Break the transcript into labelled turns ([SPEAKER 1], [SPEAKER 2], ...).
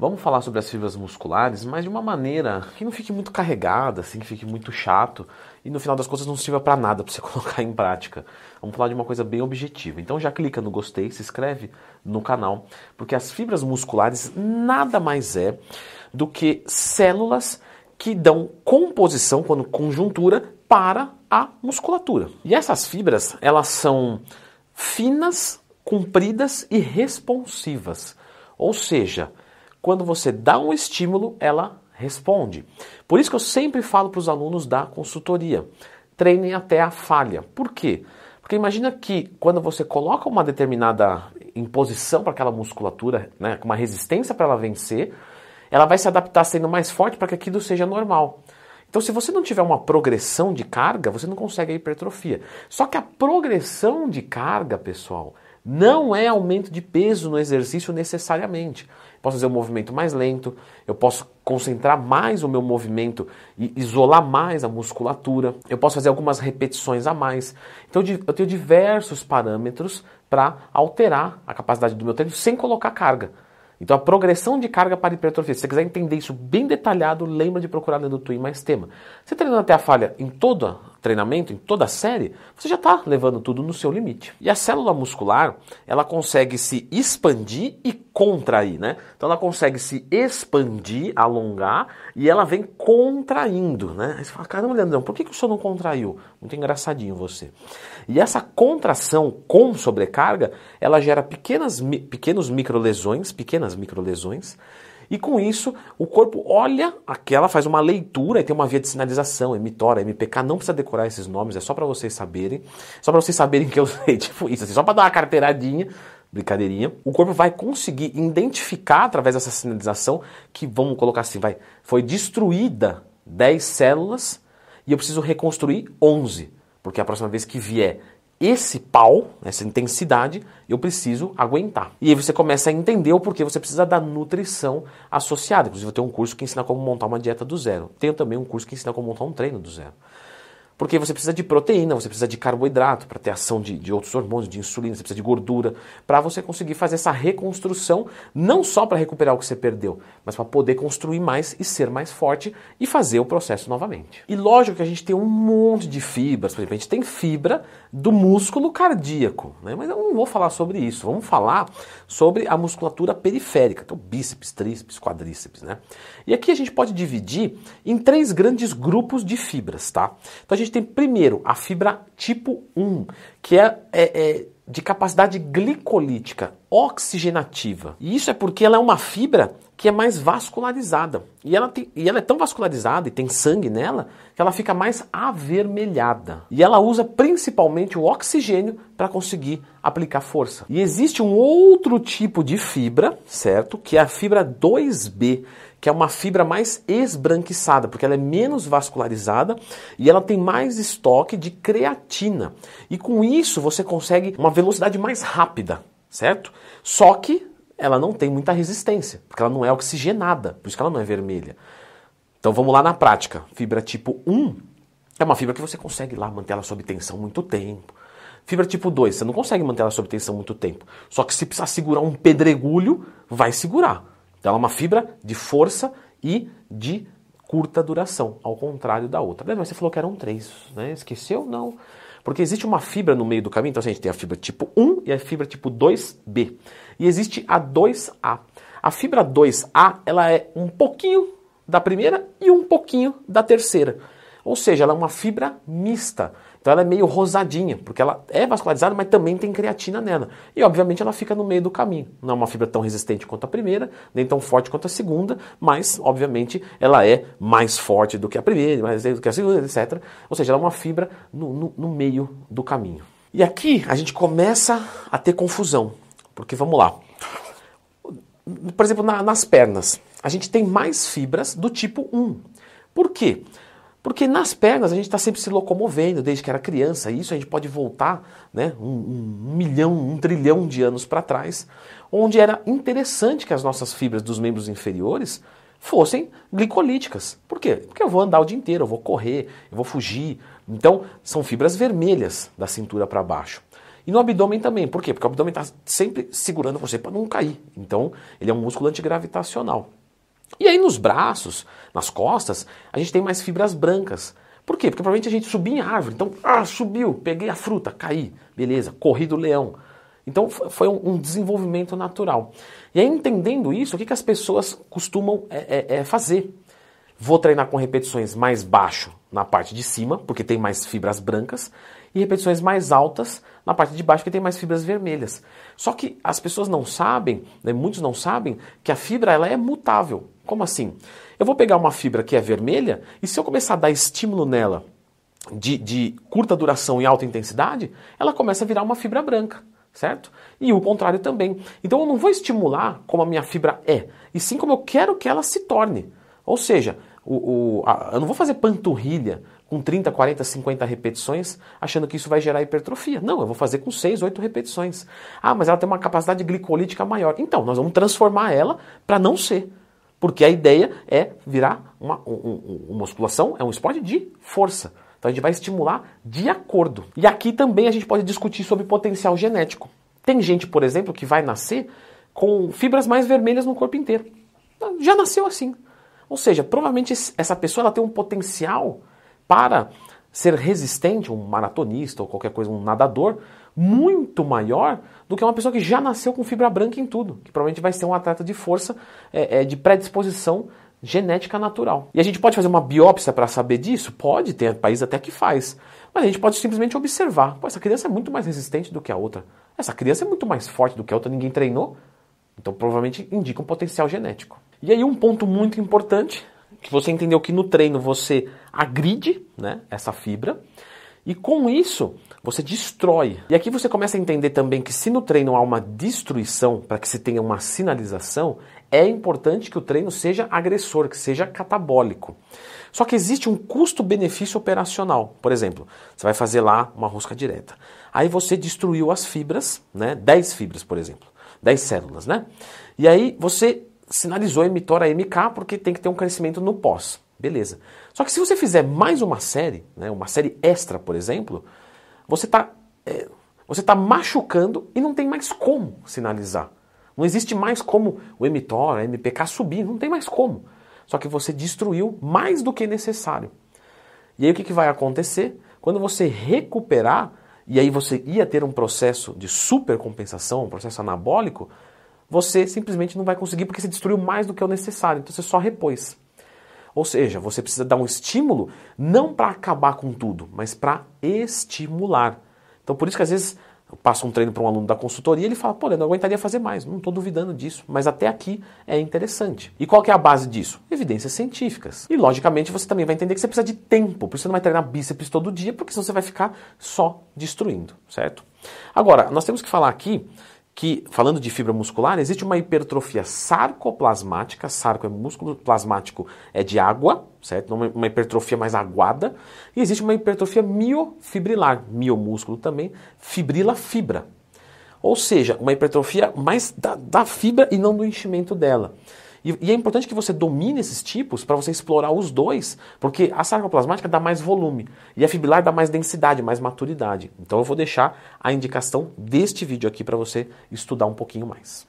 [SPEAKER 1] Vamos falar sobre as fibras musculares, mas de uma maneira que não fique muito carregada, assim, que fique muito chato e no final das contas não sirva para nada para você colocar em prática. Vamos falar de uma coisa bem objetiva. Então já clica no gostei, se inscreve no canal, porque as fibras musculares nada mais é do que células que dão composição, quando conjuntura, para a musculatura. E essas fibras, elas são finas, compridas e responsivas. Ou seja, quando você dá um estímulo, ela responde. Por isso que eu sempre falo para os alunos da consultoria: treinem até a falha. Por quê? Porque imagina que quando você coloca uma determinada imposição para aquela musculatura, né, uma resistência para ela vencer, ela vai se adaptar sendo mais forte para que aquilo seja normal. Então, se você não tiver uma progressão de carga, você não consegue a hipertrofia. Só que a progressão de carga, pessoal, não é aumento de peso no exercício necessariamente. Posso fazer um movimento mais lento, eu posso concentrar mais o meu movimento e isolar mais a musculatura, eu posso fazer algumas repetições a mais. Então eu tenho diversos parâmetros para alterar a capacidade do meu treino sem colocar carga. Então a progressão de carga para hipertrofia, se você quiser entender isso bem detalhado, lembra de procurar no Twin mais tema. Você treinando até a falha em todo treinamento, em toda a série, você já está levando tudo no seu limite. E a célula muscular, ela consegue se expandir e contrair, né? Então ela consegue se expandir, alongar e ela vem contraindo, né? Aí você fala, caramba, Leandrão, por que, que o senhor não contraiu? Muito engraçadinho você. E essa contração com sobrecarga, ela gera pequenas, pequenos microlesões, pequenas microlesões, e com isso, o corpo olha aquela, faz uma leitura e tem uma via de sinalização, emitora, MPK, não precisa decorar esses nomes, é só para vocês saberem, só para vocês saberem que eu sei, tipo isso, assim, só para dar uma carteiradinha, brincadeirinha. O corpo vai conseguir identificar através dessa sinalização que, vamos colocar assim, vai, foi destruída 10 células e eu preciso reconstruir 11, porque a próxima vez que vier esse pau, essa intensidade, eu preciso aguentar. E aí você começa a entender o porquê você precisa da nutrição associada. Inclusive, eu tenho um curso que ensina como montar uma dieta do zero. Tenho também um curso que ensina como montar um treino do zero. Porque você precisa de proteína, você precisa de carboidrato para ter ação de, de, outros hormônios, de insulina, você precisa de gordura, para você conseguir fazer essa reconstrução, não só para recuperar o que você perdeu, mas para poder construir mais e ser mais forte e fazer o processo novamente. E lógico que a gente tem um monte de fibras, por exemplo, a gente tem fibra do músculo cardíaco, né? mas eu não vou falar sobre isso, vamos falar sobre a musculatura periférica, então bíceps, tríceps, quadríceps. Né? E aqui a gente pode dividir em três grandes grupos de fibras. Tá? Então a gente tem primeiro a fibra tipo 1, que é, é, é de capacidade glicolítica, oxigenativa. E isso é porque ela é uma fibra que é mais vascularizada. E ela, tem, e ela é tão vascularizada e tem sangue nela que ela fica mais avermelhada. E ela usa principalmente o oxigênio para conseguir aplicar força. E existe um outro tipo de fibra, certo? Que é a fibra 2B, que é uma fibra mais esbranquiçada, porque ela é menos vascularizada e ela tem mais estoque de creatina. E com isso você consegue uma velocidade mais rápida, certo? Só que ela não tem muita resistência, porque ela não é oxigenada, por isso que ela não é vermelha. Então vamos lá na prática. Fibra tipo 1 é uma fibra que você consegue lá manter ela sob tensão muito tempo. Fibra tipo 2, você não consegue manter ela sob tensão muito tempo. Só que se precisar segurar um pedregulho, vai segurar. Então ela é uma fibra de força e de curta duração, ao contrário da outra. Mas você falou que eram três, né? Esqueceu? Não. Porque existe uma fibra no meio do caminho, então assim, a gente tem a fibra tipo 1 e a fibra tipo 2B. E existe a 2A. A fibra 2A, ela é um pouquinho da primeira e um pouquinho da terceira. Ou seja, ela é uma fibra mista. Então ela é meio rosadinha, porque ela é vascularizada, mas também tem creatina nela. E obviamente ela fica no meio do caminho. Não é uma fibra tão resistente quanto a primeira, nem tão forte quanto a segunda, mas obviamente ela é mais forte do que a primeira, mais do que a segunda, etc. Ou seja, ela é uma fibra no, no, no meio do caminho. E aqui a gente começa a ter confusão, porque vamos lá. Por exemplo, na, nas pernas, a gente tem mais fibras do tipo 1. Por quê? Nas pernas a gente está sempre se locomovendo desde que era criança, e isso a gente pode voltar né, um, um milhão, um trilhão de anos para trás, onde era interessante que as nossas fibras dos membros inferiores fossem glicolíticas. Por quê? Porque eu vou andar o dia inteiro, eu vou correr, eu vou fugir. Então, são fibras vermelhas da cintura para baixo. E no abdômen também. Por quê? Porque o abdômen está sempre segurando você para não cair. Então, ele é um músculo antigravitacional. E aí nos braços, nas costas, a gente tem mais fibras brancas. Por quê? Porque provavelmente a gente subia em árvore. Então, ah, subiu, peguei a fruta, caí, beleza, corri do leão. Então foi um desenvolvimento natural. E aí, entendendo isso, o que, que as pessoas costumam é, é, é fazer? Vou treinar com repetições mais baixo na parte de cima, porque tem mais fibras brancas, e repetições mais altas na parte de baixo, porque tem mais fibras vermelhas. Só que as pessoas não sabem, né, muitos não sabem, que a fibra ela é mutável. Como assim? Eu vou pegar uma fibra que é vermelha, e se eu começar a dar estímulo nela de, de curta duração e alta intensidade, ela começa a virar uma fibra branca certo? E o contrário também. Então eu não vou estimular como a minha fibra é, e sim como eu quero que ela se torne. Ou seja, o, o, a, eu não vou fazer panturrilha com 30, 40, 50 repetições achando que isso vai gerar hipertrofia. Não, eu vou fazer com 6, 8 repetições. Ah, mas ela tem uma capacidade glicolítica maior. Então, nós vamos transformar ela para não ser. Porque a ideia é virar uma, uma, musculação, é um esporte de força. Então a gente vai estimular de acordo. E aqui também a gente pode discutir sobre potencial genético. Tem gente, por exemplo, que vai nascer com fibras mais vermelhas no corpo inteiro. Já nasceu assim. Ou seja, provavelmente essa pessoa ela tem um potencial para ser resistente, um maratonista ou qualquer coisa, um nadador, muito maior do que uma pessoa que já nasceu com fibra branca em tudo, que provavelmente vai ser um atleta de força, é, é, de predisposição genética natural. E a gente pode fazer uma biópsia para saber disso? Pode, tem país até que faz. Mas a gente pode simplesmente observar. Pô, essa criança é muito mais resistente do que a outra. Essa criança é muito mais forte do que a outra, ninguém treinou. Então provavelmente indica um potencial genético. E aí um ponto muito importante, que você entendeu que no treino você agride né, essa fibra, e com isso você destrói. E aqui você começa a entender também que se no treino há uma destruição para que se tenha uma sinalização, é importante que o treino seja agressor, que seja catabólico. Só que existe um custo-benefício operacional. Por exemplo, você vai fazer lá uma rosca direta. Aí você destruiu as fibras, né? 10 fibras, por exemplo. 10 células, né? E aí você sinalizou emitor a MK porque tem que ter um crescimento no pós. Beleza. Só que se você fizer mais uma série, né, uma série extra, por exemplo, você está é, você tá machucando e não tem mais como sinalizar. Não existe mais como o emitor, a MPK subir, não tem mais como. Só que você destruiu mais do que necessário. E aí o que, que vai acontecer? Quando você recuperar, e aí você ia ter um processo de supercompensação, um processo anabólico, você simplesmente não vai conseguir porque você destruiu mais do que o necessário, então você só repôs. Ou seja, você precisa dar um estímulo não para acabar com tudo, mas para estimular. Então por isso que às vezes eu passo um treino para um aluno da consultoria, ele fala, pô, eu não aguentaria fazer mais, não estou duvidando disso, mas até aqui é interessante. E qual que é a base disso? Evidências científicas. E logicamente você também vai entender que você precisa de tempo, por isso você não vai treinar bíceps todo dia, porque senão você vai ficar só destruindo, certo? Agora, nós temos que falar aqui que, falando de fibra muscular, existe uma hipertrofia sarcoplasmática, sarco é músculo, plasmático é de água, certo? Uma hipertrofia mais aguada, e existe uma hipertrofia miofibrilar, miomúsculo também, fibrila fibra. Ou seja, uma hipertrofia mais da, da fibra e não do enchimento dela. E, e é importante que você domine esses tipos para você explorar os dois, porque a sarcoplasmática dá mais volume e a fibrilar dá mais densidade, mais maturidade. Então eu vou deixar a indicação deste vídeo aqui para você estudar um pouquinho mais.